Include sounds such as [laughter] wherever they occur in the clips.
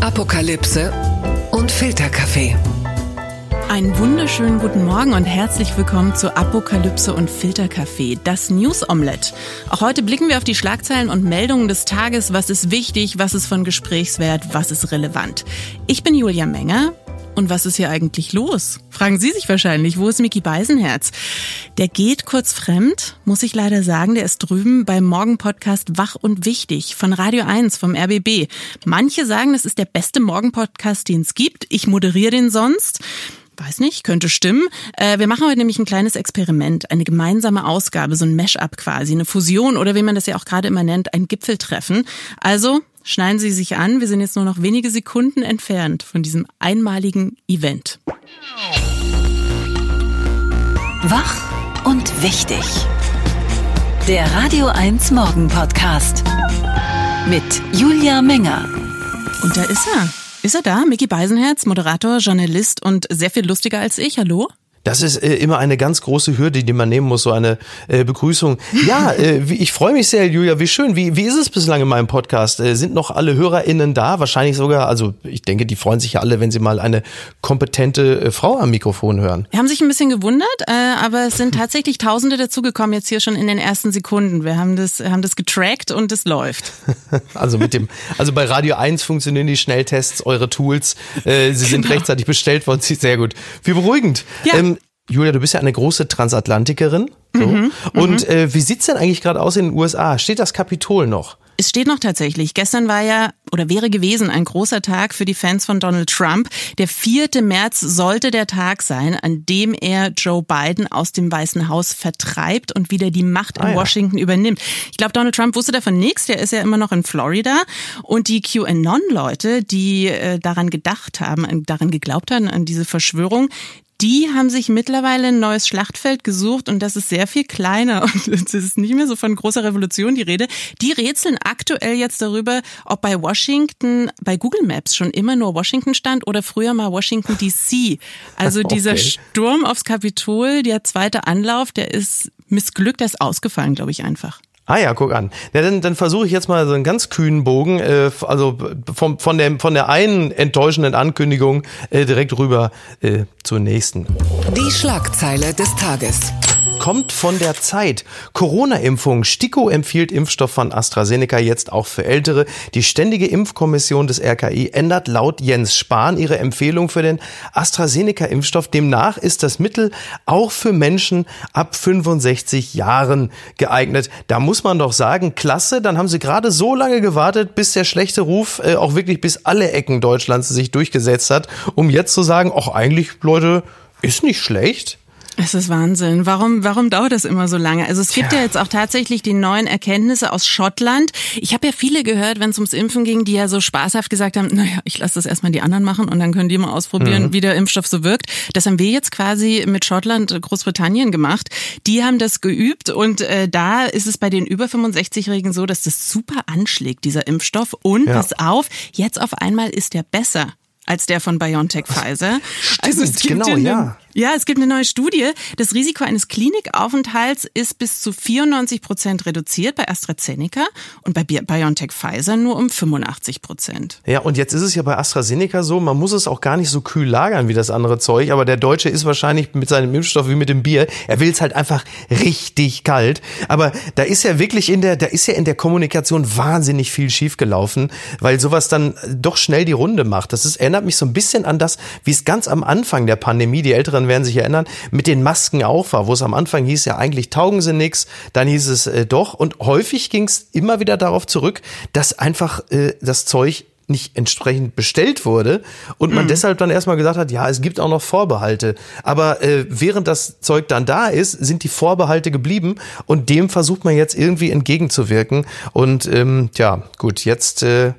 Apokalypse und Filterkaffee. Einen wunderschönen guten Morgen und herzlich willkommen zu Apokalypse und Filterkaffee, das News Omelette. Auch heute blicken wir auf die Schlagzeilen und Meldungen des Tages. Was ist wichtig? Was ist von Gesprächswert? Was ist relevant? Ich bin Julia Menger. Und was ist hier eigentlich los? Fragen Sie sich wahrscheinlich, wo ist Mickey Beisenherz? Der geht kurz fremd, muss ich leider sagen, der ist drüben beim Morgenpodcast Wach und Wichtig von Radio 1 vom RBB. Manche sagen, das ist der beste Morgenpodcast, den es gibt. Ich moderiere den sonst. Weiß nicht, könnte stimmen. Äh, wir machen heute nämlich ein kleines Experiment, eine gemeinsame Ausgabe, so ein Mash-up quasi, eine Fusion oder wie man das ja auch gerade immer nennt, ein Gipfeltreffen. Also schneiden Sie sich an, wir sind jetzt nur noch wenige Sekunden entfernt von diesem einmaligen Event. Wach und wichtig. Der Radio 1 Morgen Podcast mit Julia Menger. Und da ist er. Ist er da? Mickey Beisenherz, Moderator, Journalist und sehr viel lustiger als ich. Hallo? Das ist äh, immer eine ganz große Hürde, die man nehmen muss, so eine äh, Begrüßung. Ja, äh, ich freue mich sehr, Julia. Wie schön. Wie, wie ist es bislang in meinem Podcast? Äh, sind noch alle HörerInnen da? Wahrscheinlich sogar, also ich denke, die freuen sich ja alle, wenn sie mal eine kompetente äh, Frau am Mikrofon hören. Wir haben sich ein bisschen gewundert, äh, aber es sind tatsächlich Tausende dazugekommen jetzt hier schon in den ersten Sekunden. Wir haben das, haben das getrackt und es läuft. [laughs] also mit dem, also bei Radio 1 funktionieren die Schnelltests, eure Tools. Sie sind genau. rechtzeitig bestellt worden. Sehr gut. Wie beruhigend. Ja. Ähm, Julia, du bist ja eine große Transatlantikerin. So. Mhm, und mhm. äh, wie sieht's denn eigentlich gerade aus in den USA? Steht das Kapitol noch? Es steht noch tatsächlich. Gestern war ja oder wäre gewesen ein großer Tag für die Fans von Donald Trump. Der 4. März sollte der Tag sein, an dem er Joe Biden aus dem Weißen Haus vertreibt und wieder die Macht in ah, ja. Washington übernimmt. Ich glaube, Donald Trump wusste davon nichts. Der ist ja immer noch in Florida. Und die QAnon-Leute, die äh, daran gedacht haben, daran geglaubt haben, an diese Verschwörung, die haben sich mittlerweile ein neues Schlachtfeld gesucht und das ist sehr viel kleiner [laughs] und es ist nicht mehr so von großer Revolution die Rede. Die rätseln aktuell jetzt darüber, ob bei Washington, bei Google Maps schon immer nur Washington stand oder früher mal Washington DC. Also [laughs] dieser okay. Sturm aufs Kapitol, der zweite Anlauf, der ist missglückt, der ist ausgefallen, glaube ich einfach. Ah ja, guck an. Ja, dann, dann versuche ich jetzt mal so einen ganz kühnen Bogen, äh, also vom, von, der, von der einen enttäuschenden Ankündigung äh, direkt rüber äh, zur nächsten. Die Schlagzeile des Tages kommt von der Zeit. Corona-Impfung. STIKO empfiehlt Impfstoff von AstraZeneca jetzt auch für Ältere. Die Ständige Impfkommission des RKI ändert laut Jens Spahn ihre Empfehlung für den AstraZeneca-Impfstoff. Demnach ist das Mittel auch für Menschen ab 65 Jahren geeignet. Da muss man doch sagen, klasse, dann haben sie gerade so lange gewartet, bis der schlechte Ruf äh, auch wirklich bis alle Ecken Deutschlands sich durchgesetzt hat, um jetzt zu sagen, auch eigentlich, Leute, ist nicht schlecht. Es ist Wahnsinn. Warum, warum dauert das immer so lange? Also es gibt ja, ja jetzt auch tatsächlich die neuen Erkenntnisse aus Schottland. Ich habe ja viele gehört, wenn es ums Impfen ging, die ja so spaßhaft gesagt haben, naja, ich lasse das erstmal die anderen machen und dann können die mal ausprobieren, mhm. wie der Impfstoff so wirkt. Das haben wir jetzt quasi mit Schottland, Großbritannien gemacht. Die haben das geübt und äh, da ist es bei den über 65-Jährigen so, dass das super anschlägt, dieser Impfstoff. Und ja. pass auf, jetzt auf einmal ist der besser als der von BioNTech Pfizer. Stimmt, also es gibt genau, ja. Ja, es gibt eine neue Studie. Das Risiko eines Klinikaufenthalts ist bis zu 94 Prozent reduziert bei AstraZeneca und bei BioNTech Pfizer nur um 85 Prozent. Ja, und jetzt ist es ja bei AstraZeneca so, man muss es auch gar nicht so kühl lagern wie das andere Zeug, aber der Deutsche ist wahrscheinlich mit seinem Impfstoff wie mit dem Bier. Er will es halt einfach richtig kalt. Aber da ist ja wirklich in der, da ist ja in der Kommunikation wahnsinnig viel schiefgelaufen, weil sowas dann doch schnell die Runde macht. Das ist, erinnert mich so ein bisschen an das, wie es ganz am Anfang der Pandemie, die Älteren werden sich erinnern, mit den Masken auch war, wo es am Anfang hieß, ja eigentlich taugen sie nichts, dann hieß es äh, doch und häufig ging es immer wieder darauf zurück, dass einfach äh, das Zeug nicht entsprechend bestellt wurde und man mhm. deshalb dann erstmal gesagt hat, ja, es gibt auch noch Vorbehalte. Aber äh, während das Zeug dann da ist, sind die Vorbehalte geblieben und dem versucht man jetzt irgendwie entgegenzuwirken. Und ähm, ja, gut, jetzt äh,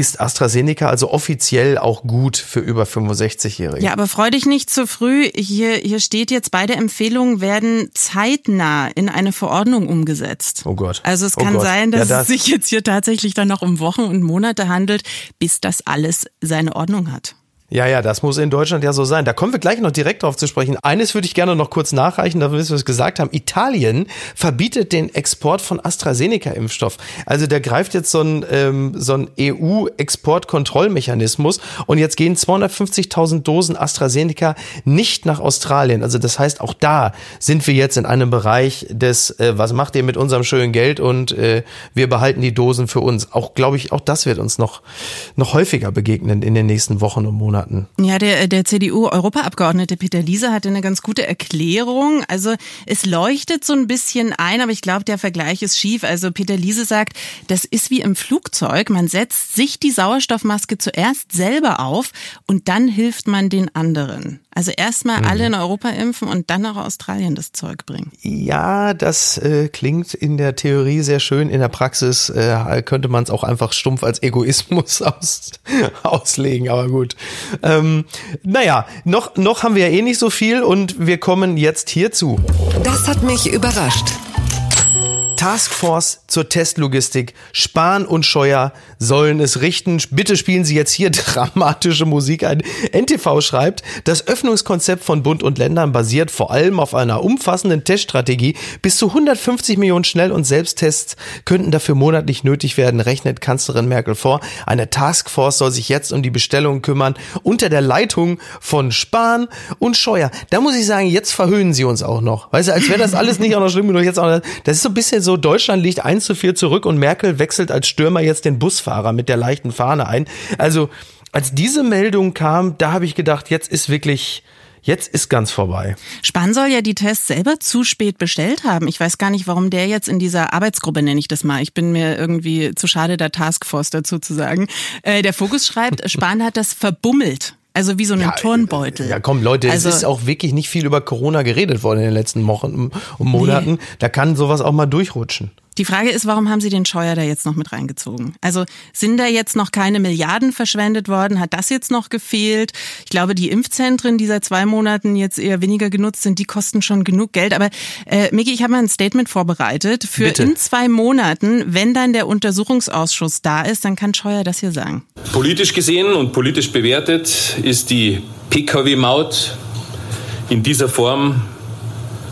ist AstraZeneca also offiziell auch gut für über 65-Jährige. Ja, aber freu dich nicht zu früh. Hier, hier steht jetzt, beide Empfehlungen werden zeitnah in eine Verordnung umgesetzt. Oh Gott. Also es oh kann Gott. sein, dass ja, das es sich jetzt hier tatsächlich dann noch um Wochen und Monate handelt, bis das alles seine Ordnung hat. Ja, ja, das muss in Deutschland ja so sein. Da kommen wir gleich noch direkt drauf zu sprechen. Eines würde ich gerne noch kurz nachreichen, damit wir es gesagt haben. Italien verbietet den Export von AstraZeneca-Impfstoff. Also der greift jetzt so ein, ähm, so ein EU-Exportkontrollmechanismus und jetzt gehen 250.000 Dosen AstraZeneca nicht nach Australien. Also das heißt, auch da sind wir jetzt in einem Bereich des, äh, was macht ihr mit unserem schönen Geld und äh, wir behalten die Dosen für uns. Auch, glaube ich, auch das wird uns noch, noch häufiger begegnen in den nächsten Wochen und Monaten. Monaten. Ja, der, der CDU-Europaabgeordnete Peter Liese hatte eine ganz gute Erklärung. Also es leuchtet so ein bisschen ein, aber ich glaube, der Vergleich ist schief. Also Peter Liese sagt, das ist wie im Flugzeug. Man setzt sich die Sauerstoffmaske zuerst selber auf und dann hilft man den anderen. Also erstmal mhm. alle in Europa impfen und dann nach Australien das Zeug bringen. Ja, das äh, klingt in der Theorie sehr schön. In der Praxis äh, könnte man es auch einfach stumpf als Egoismus [laughs] aus, auslegen, aber gut. Ähm, naja, noch, noch haben wir ja eh nicht so viel und wir kommen jetzt hierzu. Das hat mich überrascht. Taskforce zur Testlogistik. Spahn und Scheuer sollen es richten. Bitte spielen Sie jetzt hier [laughs] dramatische Musik ein. NTV schreibt, das Öffnungskonzept von Bund und Ländern basiert vor allem auf einer umfassenden Teststrategie. Bis zu 150 Millionen Schnell- und Selbsttests könnten dafür monatlich nötig werden, rechnet Kanzlerin Merkel vor. Eine Taskforce soll sich jetzt um die Bestellung kümmern, unter der Leitung von Spahn und Scheuer. Da muss ich sagen, jetzt verhöhnen sie uns auch noch. Weißt du, als wäre das alles nicht auch noch schlimm genug. Jetzt auch, das ist so ein bisschen so so, Deutschland liegt 1 zu 4 zurück und Merkel wechselt als Stürmer jetzt den Busfahrer mit der leichten Fahne ein. Also, als diese Meldung kam, da habe ich gedacht, jetzt ist wirklich, Jetzt ist ganz vorbei. Spahn soll ja die Tests selber zu spät bestellt haben. Ich weiß gar nicht, warum der jetzt in dieser Arbeitsgruppe, nenne ich das mal. Ich bin mir irgendwie zu schade, der Taskforce dazu zu sagen. Äh, der Fokus schreibt, [laughs] Spahn hat das verbummelt. Also wie so ein ja, Turnbeutel. Ja, komm, Leute, also, es ist auch wirklich nicht viel über Corona geredet worden in den letzten Wochen und Monaten. Nee. Da kann sowas auch mal durchrutschen. Die Frage ist, warum haben Sie den Scheuer da jetzt noch mit reingezogen? Also sind da jetzt noch keine Milliarden verschwendet worden? Hat das jetzt noch gefehlt? Ich glaube, die Impfzentren, die seit zwei Monaten jetzt eher weniger genutzt sind, die kosten schon genug Geld. Aber äh, Miki, ich habe mal ein Statement vorbereitet. Für Bitte. in zwei Monaten, wenn dann der Untersuchungsausschuss da ist, dann kann Scheuer das hier sagen. Politisch gesehen und politisch bewertet ist die Pkw-Maut in dieser Form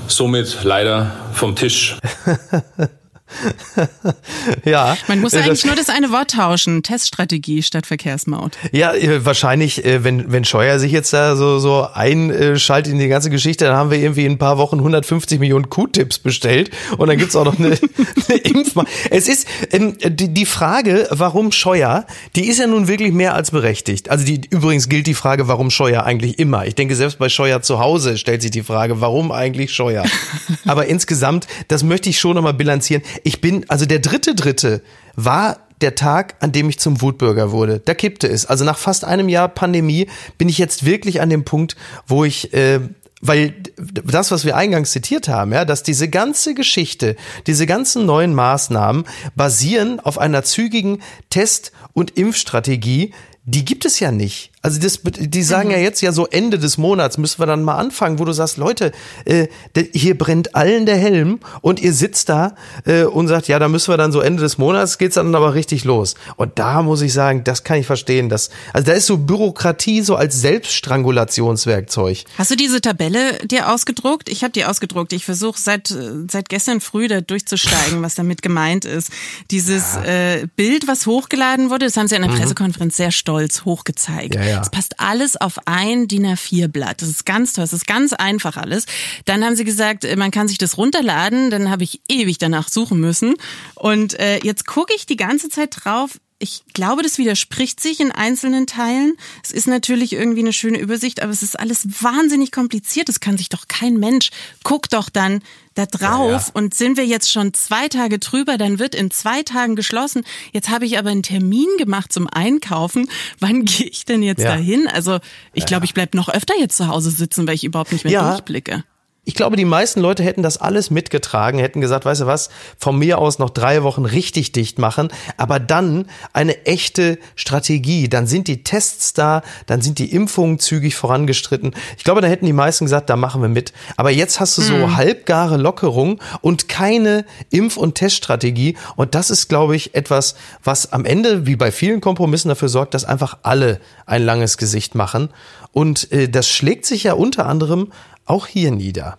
somit leider vom Tisch. [laughs] [laughs] ja. Man muss eigentlich nur das eine Wort tauschen. Teststrategie statt Verkehrsmaut. Ja, äh, wahrscheinlich, äh, wenn, wenn Scheuer sich jetzt da so, so einschaltet in die ganze Geschichte, dann haben wir irgendwie in ein paar Wochen 150 Millionen Q-Tips bestellt und dann gibt's auch noch eine, [laughs] eine Impfma. Es ist ähm, die, die Frage, warum Scheuer, die ist ja nun wirklich mehr als berechtigt. Also die, übrigens gilt die Frage, warum Scheuer eigentlich immer. Ich denke, selbst bei Scheuer zu Hause stellt sich die Frage, warum eigentlich Scheuer? [laughs] Aber insgesamt, das möchte ich schon nochmal bilanzieren ich bin, also der dritte Dritte war der Tag, an dem ich zum Wutbürger wurde. Da kippte es. Also nach fast einem Jahr Pandemie bin ich jetzt wirklich an dem Punkt, wo ich äh, weil das, was wir eingangs zitiert haben, ja, dass diese ganze Geschichte, diese ganzen neuen Maßnahmen basieren auf einer zügigen Test- und Impfstrategie, die gibt es ja nicht. Also das, die sagen mhm. ja jetzt ja so Ende des Monats müssen wir dann mal anfangen, wo du sagst, Leute, äh, hier brennt allen der Helm und ihr sitzt da äh, und sagt, ja, da müssen wir dann so Ende des Monats geht's dann aber richtig los. Und da muss ich sagen, das kann ich verstehen. Dass, also da ist so Bürokratie so als Selbststrangulationswerkzeug. Hast du diese Tabelle dir ausgedruckt? Ich habe die ausgedruckt. Ich versuche seit seit gestern früh da durchzusteigen, was damit gemeint ist. Dieses ja. äh, Bild, was hochgeladen wurde, das haben sie in der mhm. Pressekonferenz sehr stolz hochgezeigt. Ja, ja. Es passt alles auf ein DIN A4-Blatt. Das ist ganz toll. Das ist ganz einfach alles. Dann haben sie gesagt, äh, man kann sich das runterladen. Dann habe ich ewig danach suchen müssen. Und äh, jetzt gucke ich die ganze Zeit drauf ich glaube, das widerspricht sich in einzelnen Teilen. Es ist natürlich irgendwie eine schöne Übersicht, aber es ist alles wahnsinnig kompliziert. Das kann sich doch kein Mensch. Guck doch dann da drauf ja, ja. und sind wir jetzt schon zwei Tage drüber, dann wird in zwei Tagen geschlossen. Jetzt habe ich aber einen Termin gemacht zum Einkaufen. Wann [laughs] gehe ich denn jetzt ja. dahin? Also ich glaube, ich bleib noch öfter jetzt zu Hause sitzen, weil ich überhaupt nicht mehr durchblicke. Ich glaube, die meisten Leute hätten das alles mitgetragen, hätten gesagt, weißt du was, von mir aus noch drei Wochen richtig dicht machen, aber dann eine echte Strategie. Dann sind die Tests da, dann sind die Impfungen zügig vorangestritten. Ich glaube, da hätten die meisten gesagt, da machen wir mit. Aber jetzt hast du so mhm. halbgare Lockerung und keine Impf- und Teststrategie. Und das ist, glaube ich, etwas, was am Ende, wie bei vielen Kompromissen, dafür sorgt, dass einfach alle ein langes Gesicht machen. Und äh, das schlägt sich ja unter anderem auch hier nieder.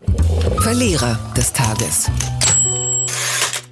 Verlierer des Tages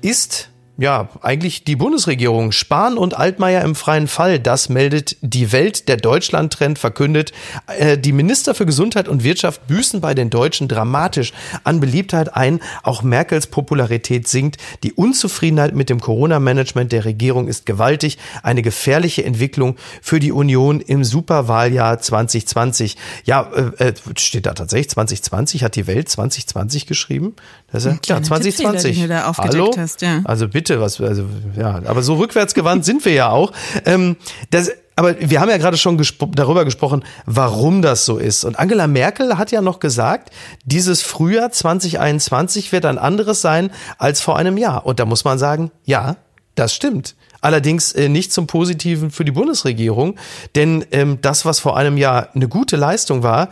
ist ja, eigentlich die Bundesregierung. Spahn und Altmaier im freien Fall, das meldet die Welt. Der Deutschland-Trend verkündet. Äh, die Minister für Gesundheit und Wirtschaft büßen bei den Deutschen dramatisch an Beliebtheit ein. Auch Merkels Popularität sinkt. Die Unzufriedenheit mit dem Corona-Management der Regierung ist gewaltig. Eine gefährliche Entwicklung für die Union im Superwahljahr 2020. Ja, äh, äh, steht da tatsächlich 2020? Hat die Welt 2020 geschrieben? Das ist ja, ja 2020. Tippfehler, Hallo? Hast, ja. Also bitte bitte, was, also, ja, aber so rückwärtsgewandt sind wir ja auch. Ähm, das, aber wir haben ja gerade schon gespro darüber gesprochen, warum das so ist. Und Angela Merkel hat ja noch gesagt, dieses Frühjahr 2021 wird ein anderes sein als vor einem Jahr. Und da muss man sagen, ja, das stimmt. Allerdings äh, nicht zum Positiven für die Bundesregierung, denn ähm, das, was vor einem Jahr eine gute Leistung war,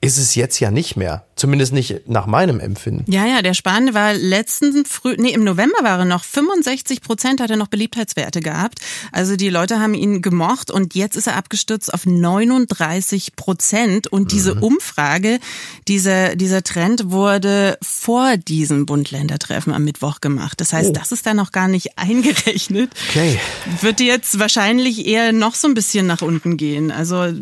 ist es jetzt ja nicht mehr. Zumindest nicht nach meinem Empfinden. Ja, ja, der Spahn war letzten Früh, nee, im November war er noch 65 Prozent hat er noch Beliebtheitswerte gehabt. Also die Leute haben ihn gemocht und jetzt ist er abgestürzt auf 39 Prozent. Und diese mhm. Umfrage, dieser, dieser Trend wurde vor diesem Bund-Länder-Treffen am Mittwoch gemacht. Das heißt, oh. das ist da noch gar nicht [laughs] eingerechnet. Okay. Wird jetzt wahrscheinlich eher noch so ein bisschen nach unten gehen. Also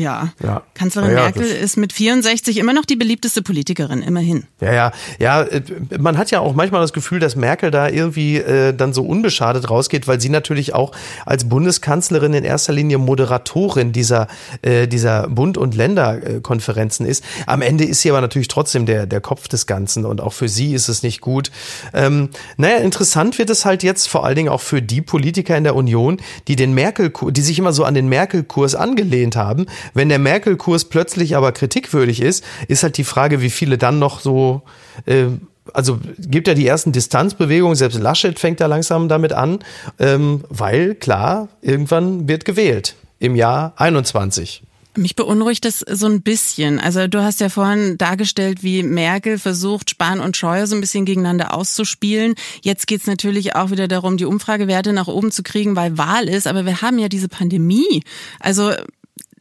ja. ja. Kanzlerin ja, Merkel ist mit 64 immer noch die beliebteste Politikerin, immerhin. Ja, ja, ja. Äh, man hat ja auch manchmal das Gefühl, dass Merkel da irgendwie äh, dann so unbeschadet rausgeht, weil sie natürlich auch als Bundeskanzlerin in erster Linie Moderatorin dieser, äh, dieser Bund- und Länderkonferenzen ist. Am Ende ist sie aber natürlich trotzdem der, der Kopf des Ganzen und auch für sie ist es nicht gut. Ähm, naja, interessant wird es halt jetzt vor allen Dingen auch für die Politiker in der Union, die den Merkel, die sich immer so an den Merkel-Kurs angelehnt haben, wenn der Merkel-Kurs plötzlich aber kritikwürdig ist, ist halt die Frage, wie viele dann noch so äh, also gibt ja die ersten Distanzbewegungen, selbst Laschet fängt da langsam damit an, ähm, weil klar, irgendwann wird gewählt im Jahr 21. Mich beunruhigt das so ein bisschen. Also du hast ja vorhin dargestellt, wie Merkel versucht, Spahn und Scheuer so ein bisschen gegeneinander auszuspielen. Jetzt geht's natürlich auch wieder darum, die Umfragewerte nach oben zu kriegen, weil Wahl ist. Aber wir haben ja diese Pandemie. Also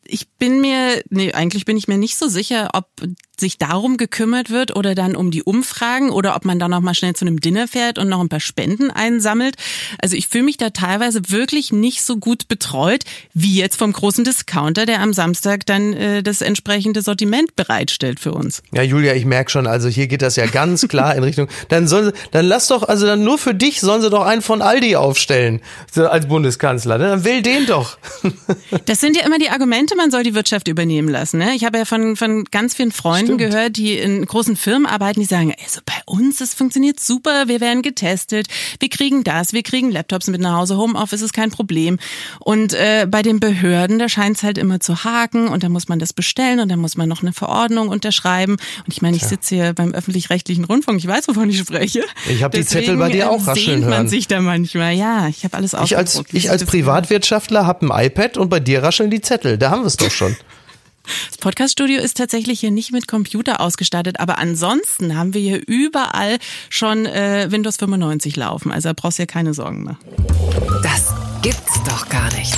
ich bin mir, nee, eigentlich bin ich mir nicht so sicher, ob sich darum gekümmert wird oder dann um die Umfragen oder ob man dann noch mal schnell zu einem Dinner fährt und noch ein paar Spenden einsammelt. Also ich fühle mich da teilweise wirklich nicht so gut betreut wie jetzt vom großen Discounter, der am Samstag dann äh, das entsprechende Sortiment bereitstellt für uns. Ja, Julia, ich merke schon, also hier geht das ja ganz klar in Richtung. Dann sollen dann lass doch, also dann nur für dich sollen sie doch einen von Aldi aufstellen als Bundeskanzler. Ne? Dann will den doch. Das sind ja immer die Argumente, man soll die Wirtschaft übernehmen lassen. Ne? Ich habe ja von, von ganz vielen Freunden Stimmt. gehört, die in großen Firmen arbeiten, die sagen, also bei uns, es funktioniert super, wir werden getestet, wir kriegen das, wir kriegen Laptops mit nach Hause, Homeoffice ist kein Problem. Und äh, bei den Behörden, da scheint es halt immer zu haken und da muss man das bestellen und dann muss man noch eine Verordnung unterschreiben. Und ich meine, ich sitze hier beim öffentlich-rechtlichen Rundfunk, ich weiß, wovon ich spreche. Ich habe die Zettel bei dir auch rascheln hören. man sich da manchmal, ja, ich habe alles Ich als, ich als Privatwirtschaftler habe ein iPad und bei dir rascheln die Zettel, da haben wir es doch schon. Das Podcaststudio ist tatsächlich hier nicht mit Computer ausgestattet, aber ansonsten haben wir hier überall schon äh, Windows 95 laufen. Also da brauchst du ja keine Sorgen mehr. Das gibt's doch gar nicht.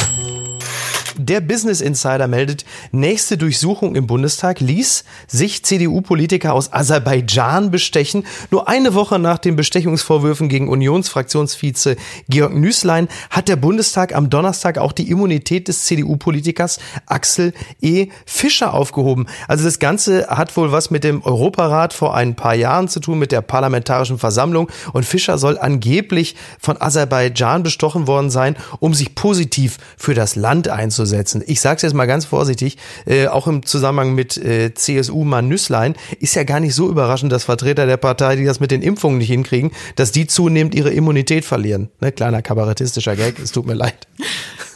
Der Business Insider meldet, nächste Durchsuchung im Bundestag ließ sich CDU-Politiker aus Aserbaidschan bestechen. Nur eine Woche nach den Bestechungsvorwürfen gegen Unionsfraktionsvize Georg Nüßlein hat der Bundestag am Donnerstag auch die Immunität des CDU-Politikers Axel E. Fischer aufgehoben. Also das Ganze hat wohl was mit dem Europarat vor ein paar Jahren zu tun, mit der Parlamentarischen Versammlung. Und Fischer soll angeblich von Aserbaidschan bestochen worden sein, um sich positiv für das Land einzusetzen umzusetzen. Ich sage es jetzt mal ganz vorsichtig, äh, auch im Zusammenhang mit äh, CSU-Mann Nüsslein, ist ja gar nicht so überraschend, dass Vertreter der Partei, die das mit den Impfungen nicht hinkriegen, dass die zunehmend ihre Immunität verlieren. Ne, kleiner kabarettistischer Gag, es tut mir leid. [laughs]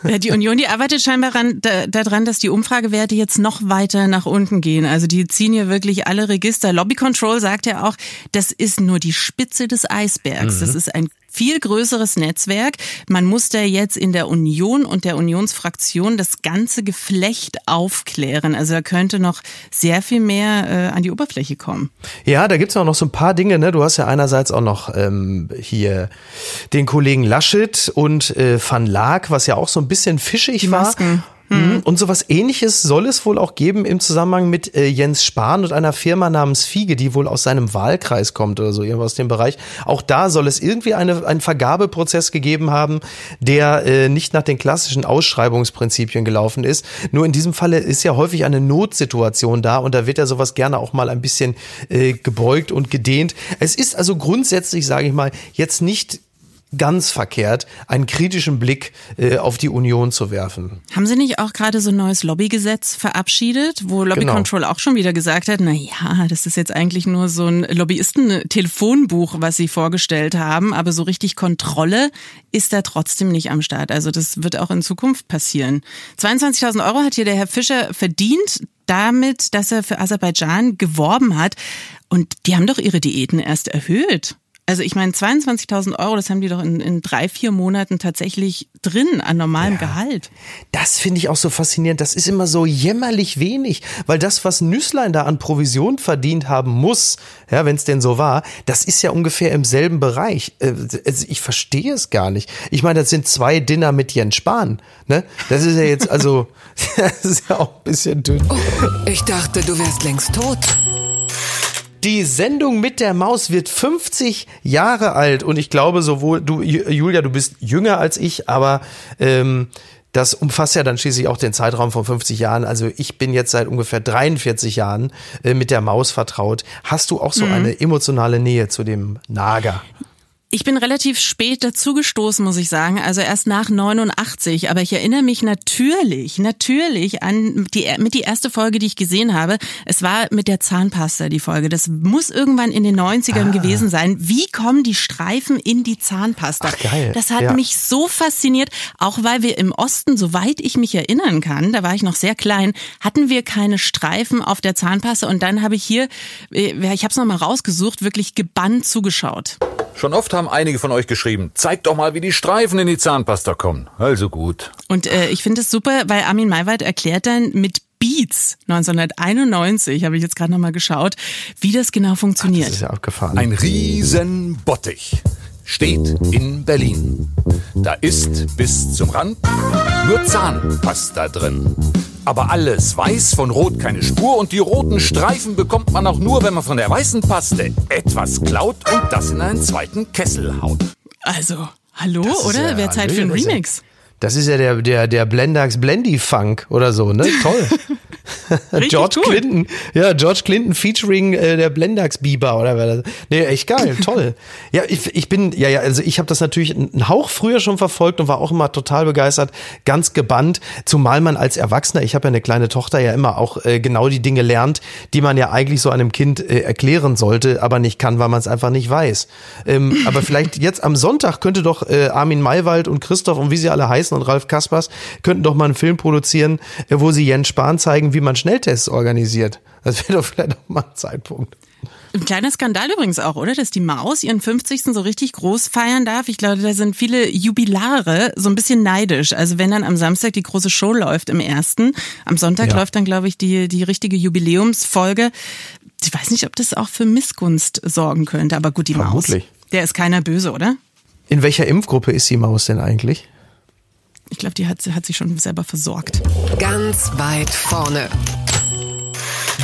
Ja, die Union, die arbeitet scheinbar daran, da, dass die Umfragewerte jetzt noch weiter nach unten gehen. Also die ziehen hier wirklich alle Register. Lobby Control sagt ja auch, das ist nur die Spitze des Eisbergs. Mhm. Das ist ein viel größeres Netzwerk. Man muss da jetzt in der Union und der Unionsfraktion das ganze Geflecht aufklären. Also da könnte noch sehr viel mehr äh, an die Oberfläche kommen. Ja, da gibt's auch noch so ein paar Dinge. Ne? Du hast ja einerseits auch noch ähm, hier den Kollegen Laschet und äh, Van Laak, was ja auch so ein bisschen fischig die war. Mhm. Und sowas ähnliches soll es wohl auch geben im Zusammenhang mit äh, Jens Spahn und einer Firma namens Fiege, die wohl aus seinem Wahlkreis kommt oder so, irgendwas aus dem Bereich. Auch da soll es irgendwie eine, einen Vergabeprozess gegeben haben, der äh, nicht nach den klassischen Ausschreibungsprinzipien gelaufen ist. Nur in diesem Falle ist ja häufig eine Notsituation da und da wird ja sowas gerne auch mal ein bisschen äh, gebeugt und gedehnt. Es ist also grundsätzlich, sage ich mal, jetzt nicht ganz verkehrt, einen kritischen Blick äh, auf die Union zu werfen. Haben Sie nicht auch gerade so ein neues Lobbygesetz verabschiedet, wo Lobby genau. Control auch schon wieder gesagt hat, na ja, das ist jetzt eigentlich nur so ein Lobbyisten-Telefonbuch, was Sie vorgestellt haben, aber so richtig Kontrolle ist da trotzdem nicht am Start. Also das wird auch in Zukunft passieren. 22.000 Euro hat hier der Herr Fischer verdient damit, dass er für Aserbaidschan geworben hat. Und die haben doch ihre Diäten erst erhöht. Also ich meine, 22.000 Euro, das haben die doch in, in drei, vier Monaten tatsächlich drin an normalem ja, Gehalt. Das finde ich auch so faszinierend. Das ist immer so jämmerlich wenig, weil das, was Nüsslein da an Provision verdient haben muss, ja, wenn es denn so war, das ist ja ungefähr im selben Bereich. Äh, also ich verstehe es gar nicht. Ich meine, das sind zwei Dinner mit Jens Spahn. Ne? Das ist ja jetzt, also, [laughs] das ist ja auch ein bisschen dünn. Oh, ich dachte, du wärst längst tot. Die Sendung mit der Maus wird 50 Jahre alt und ich glaube sowohl du Julia, du bist jünger als ich, aber ähm, das umfasst ja dann schließlich auch den Zeitraum von 50 Jahren. Also ich bin jetzt seit ungefähr 43 Jahren äh, mit der Maus vertraut. Hast du auch so mhm. eine emotionale Nähe zu dem Nager? Ich bin relativ spät dazugestoßen, muss ich sagen, also erst nach 89. Aber ich erinnere mich natürlich, natürlich an die, mit die erste Folge, die ich gesehen habe. Es war mit der Zahnpasta die Folge. Das muss irgendwann in den 90ern ah. gewesen sein. Wie kommen die Streifen in die Zahnpasta? Ach, geil. Das hat ja. mich so fasziniert, auch weil wir im Osten, soweit ich mich erinnern kann, da war ich noch sehr klein, hatten wir keine Streifen auf der Zahnpasta. Und dann habe ich hier, äh, ich habe es nochmal rausgesucht, wirklich gebannt zugeschaut. Schon oft haben einige von euch geschrieben, zeigt doch mal, wie die Streifen in die Zahnpasta kommen. Also gut. Und äh, ich finde es super, weil Armin Maywald erklärt dann mit Beats 1991, habe ich jetzt gerade nochmal geschaut, wie das genau funktioniert. Ach, das ist ja abgefahren. Ein Riesenbottich steht in Berlin. Da ist bis zum Rand nur Zahnpasta drin. Aber alles weiß von Rot keine Spur und die roten Streifen bekommt man auch nur, wenn man von der weißen Paste etwas klaut und das in einen zweiten Kessel haut. Also, hallo, oder? Ja, Wäre Zeit für einen Remix. Das ist ja der, der, der Blendax Blendy Funk oder so, ne? [laughs] Toll. George gut. Clinton, ja, George Clinton featuring äh, der Blendax Bieber oder was. Nee, echt geil, [laughs] toll. Ja, ich, ich bin, ja, ja, also ich habe das natürlich einen Hauch früher schon verfolgt und war auch immer total begeistert, ganz gebannt, zumal man als Erwachsener, ich habe ja eine kleine Tochter, ja immer auch äh, genau die Dinge lernt, die man ja eigentlich so einem Kind äh, erklären sollte, aber nicht kann, weil man es einfach nicht weiß. Ähm, aber vielleicht jetzt am Sonntag könnte doch äh, Armin Maywald und Christoph und wie sie alle heißen und Ralf Kaspers könnten doch mal einen Film produzieren, äh, wo sie Jens Spahn zeigen, wie man Schnelltests organisiert. Das wäre doch vielleicht auch mal ein Zeitpunkt. Ein kleiner Skandal übrigens auch, oder? Dass die Maus ihren 50. so richtig groß feiern darf. Ich glaube, da sind viele Jubilare so ein bisschen neidisch. Also wenn dann am Samstag die große Show läuft im ersten, am Sonntag ja. läuft dann, glaube ich, die, die richtige Jubiläumsfolge. Ich weiß nicht, ob das auch für Missgunst sorgen könnte, aber gut, die Vermutlich. Maus. Der ist keiner böse, oder? In welcher Impfgruppe ist die Maus denn eigentlich? Ich glaube, die hat, hat sich schon selber versorgt. Ganz weit vorne.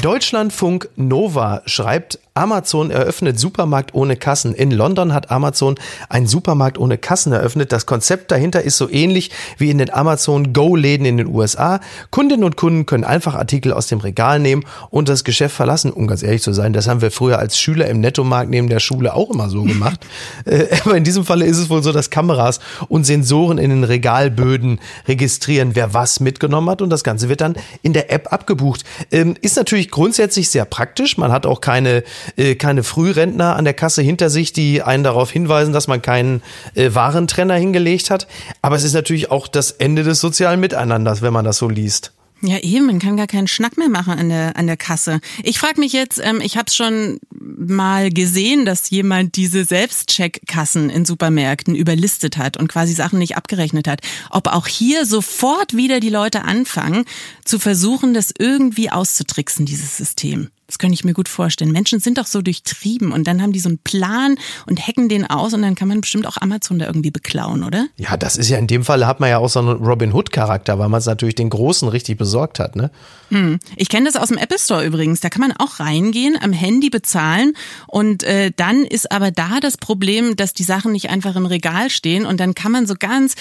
Deutschlandfunk Nova schreibt, Amazon eröffnet Supermarkt ohne Kassen. In London hat Amazon einen Supermarkt ohne Kassen eröffnet. Das Konzept dahinter ist so ähnlich wie in den Amazon Go-Läden in den USA. Kundinnen und Kunden können einfach Artikel aus dem Regal nehmen und das Geschäft verlassen. Um ganz ehrlich zu sein, das haben wir früher als Schüler im Nettomarkt neben der Schule auch immer so gemacht. [laughs] Äh, aber in diesem Falle ist es wohl so, dass Kameras und Sensoren in den Regalböden registrieren, wer was mitgenommen hat und das Ganze wird dann in der App abgebucht. Ähm, ist natürlich grundsätzlich sehr praktisch. Man hat auch keine äh, keine Frührentner an der Kasse hinter sich, die einen darauf hinweisen, dass man keinen äh, Warentrenner hingelegt hat. Aber es ist natürlich auch das Ende des sozialen Miteinanders, wenn man das so liest. Ja, eben, man kann gar keinen Schnack mehr machen an der, an der Kasse. Ich frage mich jetzt, ähm, ich habe schon mal gesehen, dass jemand diese Selbstcheckkassen in Supermärkten überlistet hat und quasi Sachen nicht abgerechnet hat. Ob auch hier sofort wieder die Leute anfangen, zu versuchen, das irgendwie auszutricksen, dieses System. Das könnte ich mir gut vorstellen. Menschen sind doch so durchtrieben und dann haben die so einen Plan und hacken den aus und dann kann man bestimmt auch Amazon da irgendwie beklauen, oder? Ja, das ist ja in dem Fall hat man ja auch so einen Robin Hood Charakter, weil man es natürlich den Großen richtig besorgt hat, ne? Hm. Ich kenne das aus dem Apple Store übrigens. Da kann man auch reingehen, am Handy bezahlen und äh, dann ist aber da das Problem, dass die Sachen nicht einfach im Regal stehen und dann kann man so ganz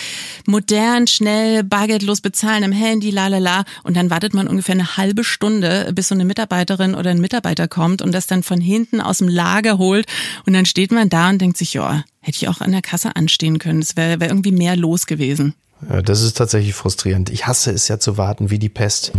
modern, schnell, bargeldlos bezahlen am Handy, la la la und dann wartet man ungefähr eine halbe Stunde, bis so eine Mitarbeiterin oder ein ein Mitarbeiter kommt und das dann von hinten aus dem Lager holt und dann steht man da und denkt sich, ja, hätte ich auch an der Kasse anstehen können. Es wäre wär irgendwie mehr los gewesen. Ja, das ist tatsächlich frustrierend. Ich hasse es ja zu warten wie die Pest.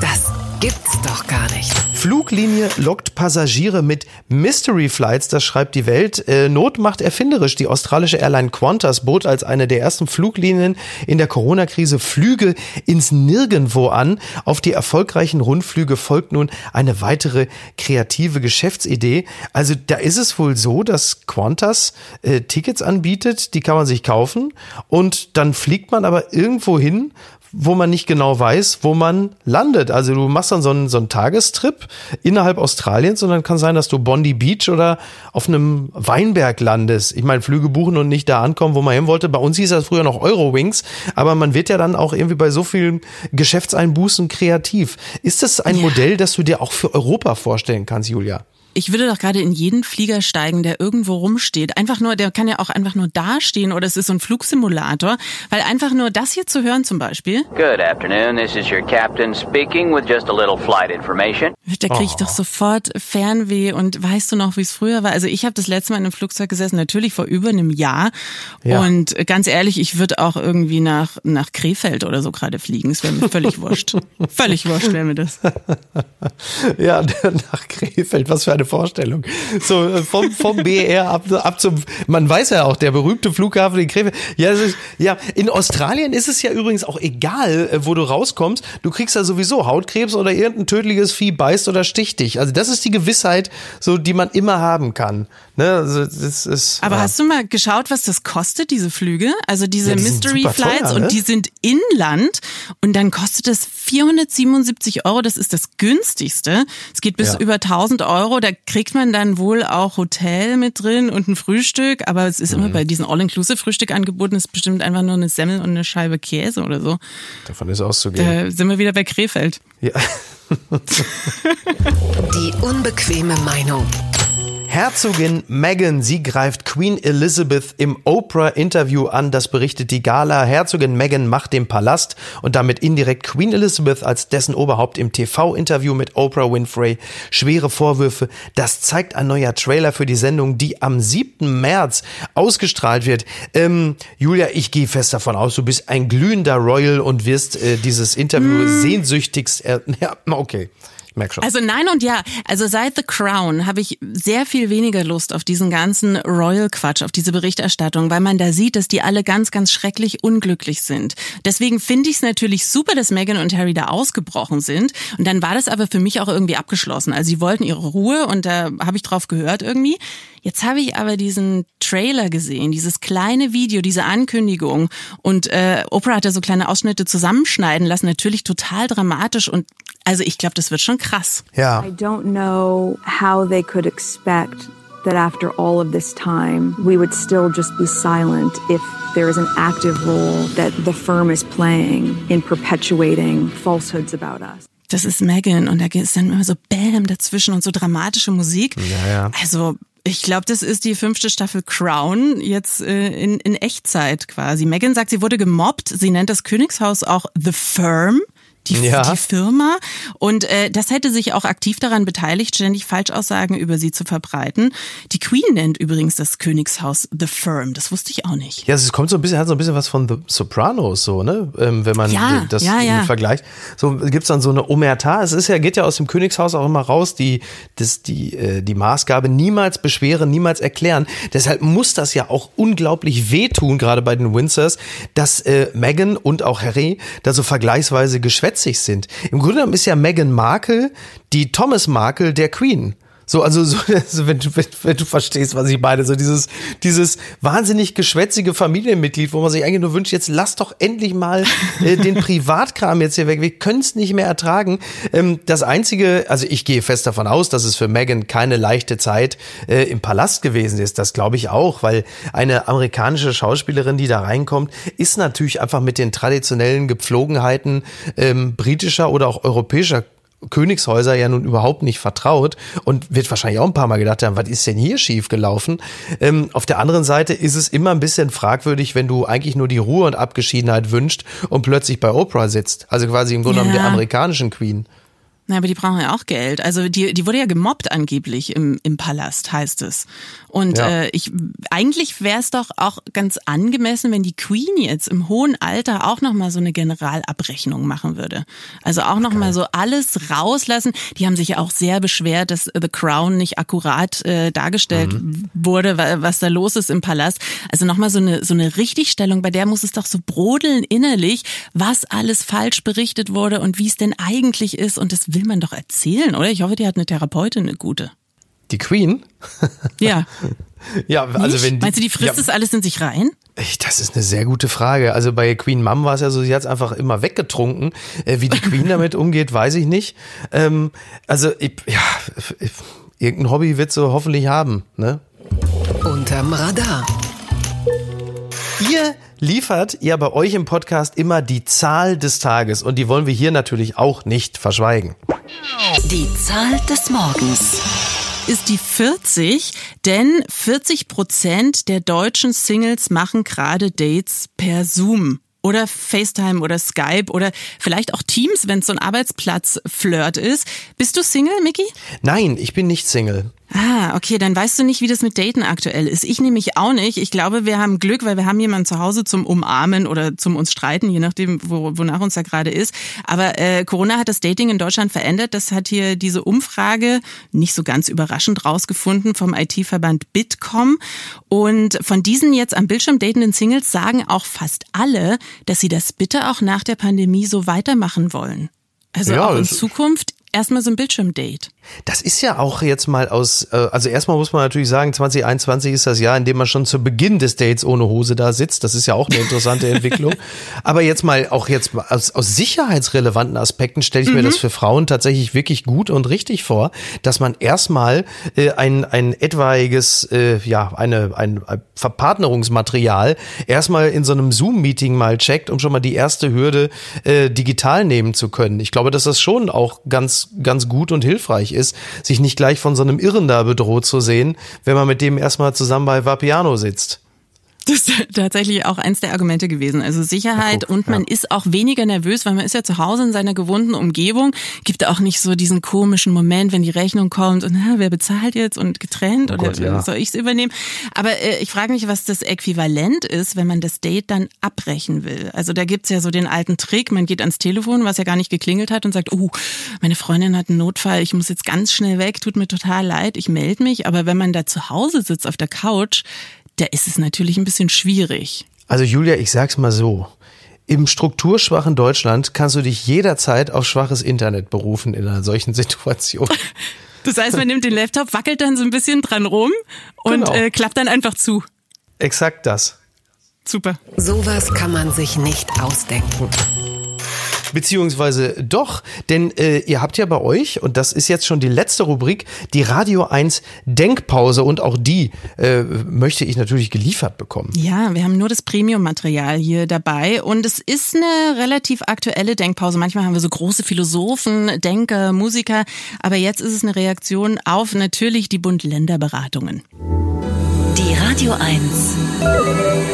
Das gibt's doch gar nicht. Fluglinie lockt Passagiere mit Mystery Flights, das schreibt die Welt. Äh, Not macht erfinderisch. Die australische Airline Qantas bot als eine der ersten Fluglinien in der Corona-Krise Flüge ins Nirgendwo an. Auf die erfolgreichen Rundflüge folgt nun eine weitere kreative Geschäftsidee. Also da ist es wohl so, dass Qantas äh, Tickets anbietet, die kann man sich kaufen und dann fliegt man aber irgendwo hin, wo man nicht genau weiß, wo man landet. Also du machst dann so einen, so einen Tagestrip innerhalb Australiens und dann kann sein, dass du Bondi Beach oder auf einem Weinberg landest. Ich meine, Flüge buchen und nicht da ankommen, wo man hin wollte. Bei uns hieß das früher noch Eurowings, aber man wird ja dann auch irgendwie bei so vielen Geschäftseinbußen kreativ. Ist das ein ja. Modell, das du dir auch für Europa vorstellen kannst, Julia? Ich würde doch gerade in jeden Flieger steigen, der irgendwo rumsteht. Einfach nur, der kann ja auch einfach nur dastehen oder es ist so ein Flugsimulator, weil einfach nur das hier zu hören zum Beispiel. Good afternoon, this is your captain speaking with just a little flight information. Da kriege ich oh. doch sofort Fernweh und weißt du noch, wie es früher war? Also ich habe das letzte Mal in einem Flugzeug gesessen, natürlich vor über einem Jahr. Ja. Und ganz ehrlich, ich würde auch irgendwie nach, nach Krefeld oder so gerade fliegen. Es wäre mir völlig wurscht. [laughs] völlig wurscht wäre mir das. [laughs] ja, [laughs] nach Krefeld, was für eine Vorstellung. So äh, vom, vom BR ab, ab zum, man weiß ja auch, der berühmte Flughafen in Krefeld. Ja, ist, ja, in Australien ist es ja übrigens auch egal, äh, wo du rauskommst. Du kriegst ja sowieso Hautkrebs oder irgendein tödliches Vieh beißt oder sticht dich. Also das ist die Gewissheit, so die man immer haben kann. Ne? Also das ist, Aber ja. hast du mal geschaut, was das kostet, diese Flüge? Also diese ja, die Mystery Flights teuer, ne? und die sind inland und dann kostet es 477 Euro. Das ist das günstigste. Es geht bis ja. über 1000 Euro. Da kriegt man dann wohl auch Hotel mit drin und ein Frühstück. Aber es ist mhm. immer bei diesen All-Inclusive-Frühstück angeboten, ist bestimmt einfach nur eine Semmel und eine Scheibe Käse oder so. Davon ist auszugehen. Da sind wir wieder bei Krefeld. Ja. [laughs] Die unbequeme Meinung. Herzogin Meghan, sie greift Queen Elizabeth im Oprah-Interview an. Das berichtet die Gala. Herzogin Meghan macht dem Palast und damit indirekt Queen Elizabeth als dessen Oberhaupt im TV-Interview mit Oprah Winfrey schwere Vorwürfe. Das zeigt ein neuer Trailer für die Sendung, die am 7. März ausgestrahlt wird. Ähm, Julia, ich gehe fest davon aus, du bist ein glühender Royal und wirst äh, dieses Interview mm. sehnsüchtigst. Äh, [laughs] ja, okay. Merk schon. Also nein und ja. Also seit The Crown habe ich sehr viel weniger Lust auf diesen ganzen Royal-Quatsch, auf diese Berichterstattung, weil man da sieht, dass die alle ganz, ganz schrecklich unglücklich sind. Deswegen finde ich es natürlich super, dass Meghan und Harry da ausgebrochen sind. Und dann war das aber für mich auch irgendwie abgeschlossen. Also sie wollten ihre Ruhe und da habe ich drauf gehört irgendwie. Jetzt habe ich aber diesen Trailer gesehen, dieses kleine Video, diese Ankündigung und äh, Oprah hat ja so kleine Ausschnitte zusammenschneiden lassen, natürlich total dramatisch und also ich glaube, das wird schon krass. Ja. I don't know how they could expect that after all of this time, we would still just be silent if there is an active role that the firm is playing in perpetuating falsehoods about us. Das ist Megan und da ist dann immer so Bam dazwischen und so dramatische Musik. Ja, ja. Also ich glaube, das ist die fünfte Staffel Crown jetzt äh, in, in Echtzeit quasi. Megan sagt, sie wurde gemobbt. Sie nennt das Königshaus auch The Firm die, Ja. die Firma. Und äh, das hätte sich auch aktiv daran beteiligt, ständig Falschaussagen über sie zu verbreiten. Die Queen nennt übrigens das Königshaus The Firm. Das wusste ich auch nicht. Ja, es kommt so ein bisschen, hat so ein bisschen was von The Sopranos, so, ne? Ähm, wenn man Ja, das ja, ja. vergleicht. So gibt's dann so eine Omerta. Es ist ja, geht ja aus dem Königshaus auch immer raus, die, das, die, äh, die Maßgabe niemals beschweren, niemals erklären. Deshalb muss das ja auch unglaublich wehtun, gerade bei den Windsors, dass äh, Meghan und auch Harry da so vergleichsweise geschwätzig sind. Im Grunde genommen ist ja Meghan Markle die Thomas Markle der Queen. So, also, so, [laughs] also wenn, du, wenn, wenn du verstehst, was ich meine, so dieses, dieses wahnsinnig geschwätzige Familienmitglied, wo man sich eigentlich nur wünscht, jetzt lass doch endlich mal äh, den [laughs] Privatkram jetzt hier weg. Wir können es nicht mehr ertragen. Ähm, das Einzige, also ich gehe fest davon aus, dass es für Meghan keine leichte Zeit äh, im Palast gewesen ist. Das glaube ich auch, weil eine amerikanische Schauspielerin, die da reinkommt, ist natürlich einfach mit den traditionellen Gepflogenheiten ähm, britischer oder auch europäischer Königshäuser ja nun überhaupt nicht vertraut und wird wahrscheinlich auch ein paar Mal gedacht haben, was ist denn hier schief gelaufen? Ähm, auf der anderen Seite ist es immer ein bisschen fragwürdig, wenn du eigentlich nur die Ruhe und Abgeschiedenheit wünscht und plötzlich bei Oprah sitzt. Also quasi im Grunde genommen Ja. der amerikanischen Queen. Na, aber die brauchen ja auch Geld. Also die, die wurde ja gemobbt angeblich im, im Palast, heißt es. Und Ja. äh, ich eigentlich wäre es doch auch ganz angemessen, wenn die Queen jetzt im hohen Alter auch noch mal so eine Generalabrechnung machen würde. Also auch noch mal so alles rauslassen. Die haben sich ja auch sehr beschwert, dass The Crown nicht akkurat äh, dargestellt Mhm. wurde, wa- was da los ist im Palast. Also noch mal so eine so eine Richtigstellung, bei der muss es doch so brodeln innerlich, was alles falsch berichtet wurde und wie es denn eigentlich ist. Und das will man doch erzählen, oder? Ich hoffe, die hat eine Therapeutin, eine gute. Die Queen? [laughs] Ja. Ja, also Nicht? wenn die, Meinst du, die frisst ja, das alles in sich rein? Ich- Das ist eine sehr gute Frage. Also bei Queen Mom war es ja so, sie hat es einfach immer weggetrunken. Äh, wie die Queen [laughs] damit umgeht, weiß ich nicht. Ähm, also ich, ja, ich, irgendein Hobby wird sie hoffentlich haben. Ne? Unterm Radar. Ihr liefert ja bei euch im Podcast immer die Zahl des Tages und die wollen wir hier natürlich auch nicht verschweigen. Die Zahl des Morgens. ist die 40, denn 40 Prozent der deutschen Singles machen gerade Dates per Zoom. Oder FaceTime oder Skype oder vielleicht auch Teams, wenn es so ein Arbeitsplatz-Flirt ist. Bist du Single, Mickey? Nein, ich bin nicht Single. Ah, okay, dann weißt du nicht, wie das mit Daten aktuell ist. Ich nämlich auch nicht. Ich glaube, wir haben Glück, weil wir haben jemanden zu Hause zum Umarmen oder zum uns streiten, je nachdem, wo, wonach uns da gerade ist. Aber äh, Corona hat das Dating in Deutschland verändert. Das hat hier diese Umfrage nicht so ganz überraschend rausgefunden vom IT-Verband Bitkom. Und von diesen jetzt am Bildschirm datenden Singles sagen auch fast alle, dass sie das bitte auch nach der Pandemie so weitermachen wollen. Also Ja, auch in Zukunft erstmal so ein Bildschirmdate. Das ist ja auch jetzt mal aus, äh, also erstmal muss man natürlich sagen, 2021 ist das Jahr, in dem man schon zu Beginn des Dates ohne Hose da sitzt. Das ist ja auch eine interessante [laughs] Entwicklung. Aber jetzt mal, auch jetzt aus, aus sicherheitsrelevanten Aspekten stelle ich mir das für Frauen tatsächlich wirklich gut und richtig vor, dass man erstmal äh, ein, ein etwaiges, äh, ja, eine, ein, ein Verpartnerungsmaterial erstmal in so einem Zoom-Meeting mal checkt, um schon mal die erste Hürde äh, digital nehmen zu können. Ich glaube, dass das schon auch ganz, ganz gut und hilfreich ist, sich nicht gleich von so einem Irren da bedroht zu sehen, wenn man mit dem erstmal zusammen bei Vapiano sitzt. Das ist tatsächlich auch eins der Argumente gewesen. Also Sicherheit und man ist auch weniger nervös, weil man ist ja zu Hause in seiner gewohnten Umgebung. Gibt auch nicht so diesen komischen Moment, wenn die Rechnung kommt und na, wer bezahlt jetzt und getrennt oder Oh Gott, ja. soll ich es übernehmen? Aber äh, ich frage mich, was das Äquivalent ist, wenn man das Date dann abbrechen will. Also da gibt's ja so den alten Trick, man geht ans Telefon, was ja gar nicht geklingelt hat und sagt, oh, meine Freundin hat einen Notfall, ich muss jetzt ganz schnell weg, tut mir total leid, ich melde mich. Aber wenn man da zu Hause sitzt auf der Couch, da ist es natürlich ein bisschen schwierig. Also Julia, ich sag's mal so. Im strukturschwachen Deutschland kannst du dich jederzeit auf schwaches Internet berufen in einer solchen [laughs] Situation. [laughs] Das heißt, man nimmt den Laptop, wackelt dann so ein bisschen dran rum und Genau. äh, klappt dann einfach zu. Exakt das. Super. Sowas kann man sich nicht ausdenken. Beziehungsweise doch, denn äh, ihr habt ja bei euch, und das ist jetzt schon die letzte Rubrik, die Radio 1 Denkpause und auch die äh, möchte ich natürlich geliefert bekommen. Ja, wir haben nur das Premium-Material hier dabei und es ist eine relativ aktuelle Denkpause. Manchmal haben wir so große Philosophen, Denker, Musiker, aber jetzt ist es eine Reaktion auf natürlich die Bund-Länder-Beratungen. Die Radio 1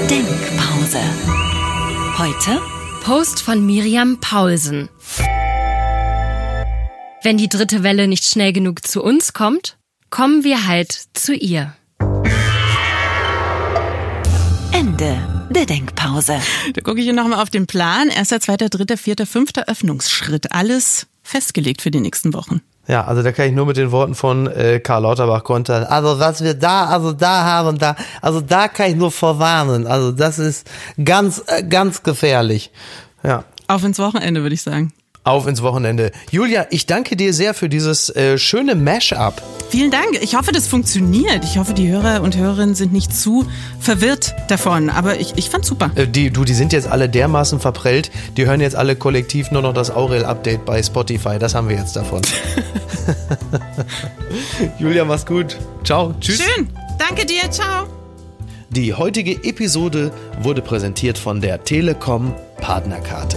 Denkpause. Heute Post von Miriam Paulsen. Wenn die dritte Welle nicht schnell genug zu uns kommt, kommen wir halt zu ihr. Ende der Denkpause. Da gucke ich hier nochmal auf den Plan. Erster, zweiter, dritter, vierter, fünfter Öffnungsschritt. Alles festgelegt für die nächsten Wochen. Ja, also da kann ich nur mit den Worten von äh, Karl Lauterbach kontern. Also was wir da, also da haben, da, also da kann ich nur vorwarnen. Also das ist ganz, äh, ganz gefährlich. Ja. Auf ins Wochenende, würde ich sagen. Auf ins Wochenende. Julia, ich danke dir sehr für dieses äh, schöne Mash-up. Vielen Dank. Ich hoffe, das funktioniert. Ich hoffe, die Hörer und Hörerinnen sind nicht zu verwirrt davon. Aber ich, ich fand's super. Äh, die, du, die sind jetzt alle dermaßen verprellt. Die hören jetzt alle kollektiv nur noch das Aurel-Update bei Spotify. Das haben wir jetzt davon. [laughs] Julia, mach's gut. Ciao. Tschüss. Schön. Danke dir. Ciao. Die heutige Episode wurde präsentiert von der Telekom Partnerkarte.